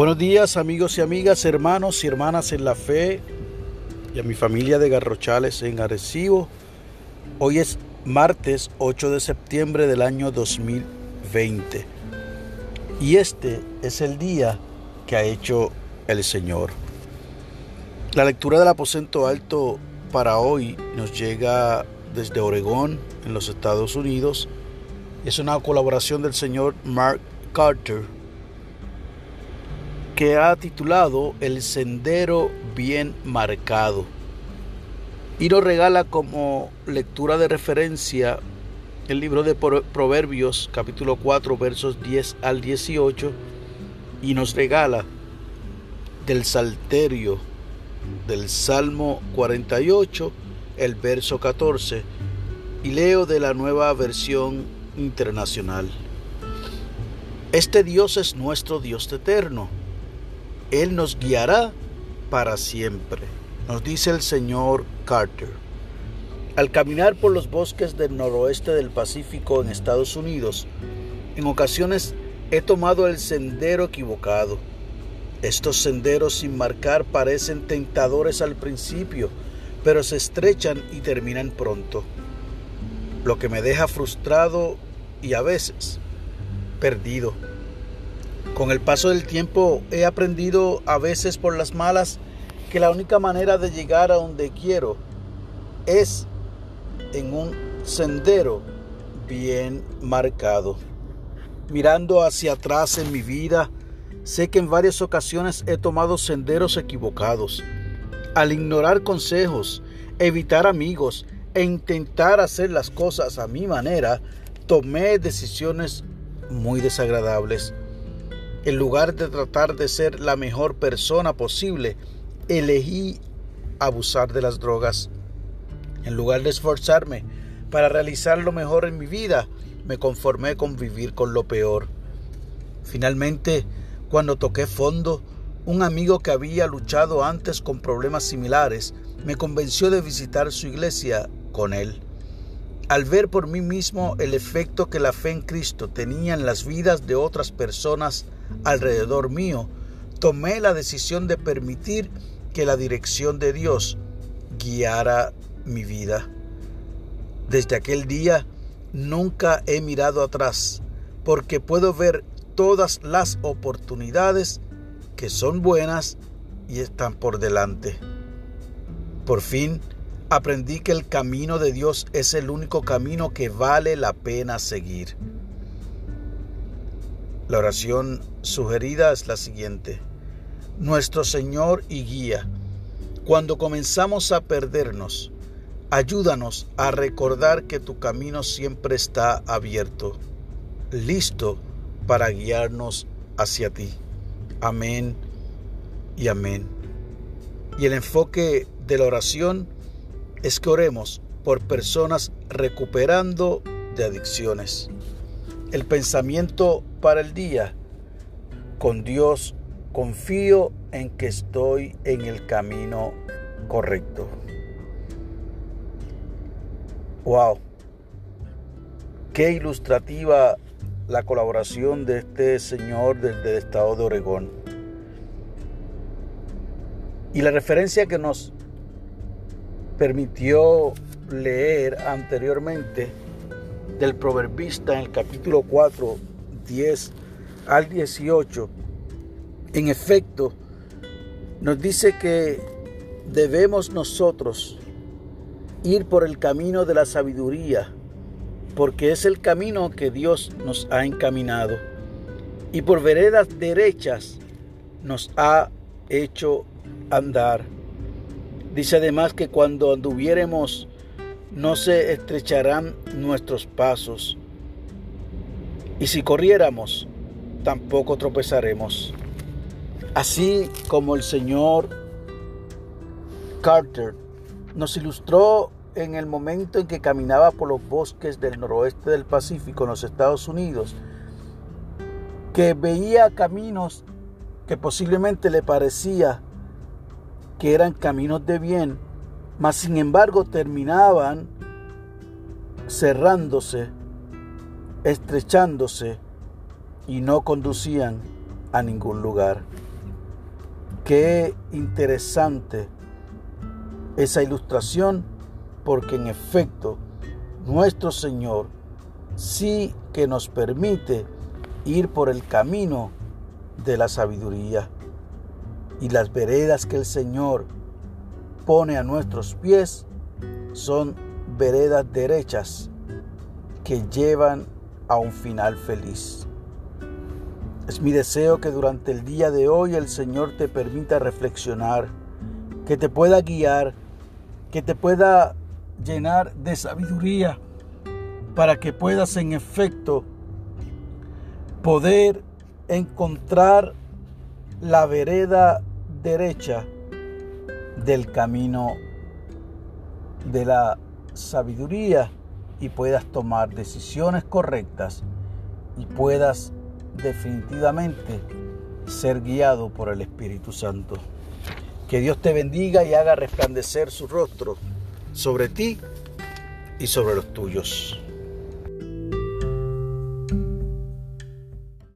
Buenos días amigos y amigas, hermanos y hermanas en la fe y a mi familia de Garrochales en Arecibo. Hoy es martes 8 de septiembre del año 2020 y este es el día que ha hecho el Señor. La lectura del aposento alto para hoy nos llega desde Oregón, en los Estados Unidos. Es una colaboración del señor Mark Carter que ha titulado El Sendero Bien Marcado y nos regala como lectura de referencia el libro de Proverbios capítulo 4 versos 10 al 18 y nos regala del Salterio del Salmo 48 el verso 14 y leo de la nueva versión internacional. Este Dios es nuestro Dios eterno él nos guiará para siempre, nos dice el señor Carter. Al caminar por los bosques del noroeste del Pacífico en Estados Unidos, en ocasiones he tomado el sendero equivocado. Estos senderos sin marcar parecen tentadores al principio, pero se estrechan y terminan pronto, lo que me deja frustrado y a veces perdido. Con el paso del tiempo he aprendido a veces por las malas que la única manera de llegar a donde quiero es en un sendero bien marcado. Mirando hacia atrás en mi vida, sé que en varias ocasiones he tomado senderos equivocados. Al ignorar consejos, evitar amigos e intentar hacer las cosas a mi manera, tomé decisiones muy desagradables. En lugar de tratar de ser la mejor persona posible, elegí abusar de las drogas. En lugar de esforzarme para realizar lo mejor en mi vida, me conformé con vivir con lo peor. Finalmente, cuando toqué fondo, un amigo que había luchado antes con problemas similares me convenció de visitar su iglesia con él. Al ver por mí mismo el efecto que la fe en Cristo tenía en las vidas de otras personas, alrededor mío, tomé la decisión de permitir que la dirección de Dios guiara mi vida. Desde aquel día nunca he mirado atrás porque puedo ver todas las oportunidades que son buenas y están por delante. Por fin aprendí que el camino de Dios es el único camino que vale la pena seguir. La oración sugerida es la siguiente. Nuestro Señor y guía, cuando comenzamos a perdernos, ayúdanos a recordar que tu camino siempre está abierto, listo para guiarnos hacia ti. Amén y amén. Y el enfoque de la oración es que oremos por personas recuperando de adicciones. El pensamiento para el día. Con Dios confío en que estoy en el camino correcto. Wow. Qué ilustrativa la colaboración de este señor del, estado de Oregón. Y la referencia que nos permitió leer anteriormente del proverbista en el capítulo 4, 10 al 18, en efecto, nos dice que debemos nosotros ir por el camino de la sabiduría, porque es el camino que Dios nos ha encaminado, y por veredas derechas nos ha hecho andar. Dice además que cuando anduviéremos no se estrecharán nuestros pasos. Y si corriéramos, tampoco tropezaremos. Así como el señor Carter nos ilustró en el momento en que caminaba por los bosques del noroeste del Pacífico en los Estados Unidos, que veía caminos que posiblemente le parecía que eran caminos de bien, mas sin embargo terminaban cerrándose, estrechándose y no conducían a ningún lugar. Qué interesante esa ilustración porque en efecto nuestro Señor sí que nos permite ir por el camino de la sabiduría y las veredas que el Señor pone a nuestros pies son veredas derechas que llevan a un final feliz. Es mi deseo que durante el día de hoy el Señor te permita reflexionar, que te pueda guiar, que te pueda llenar de sabiduría para que puedas en efecto poder encontrar la vereda derecha del camino de la sabiduría y puedas tomar decisiones correctas y puedas definitivamente ser guiado por el Espíritu Santo. Que Dios te bendiga y haga resplandecer su rostro sobre ti y sobre los tuyos.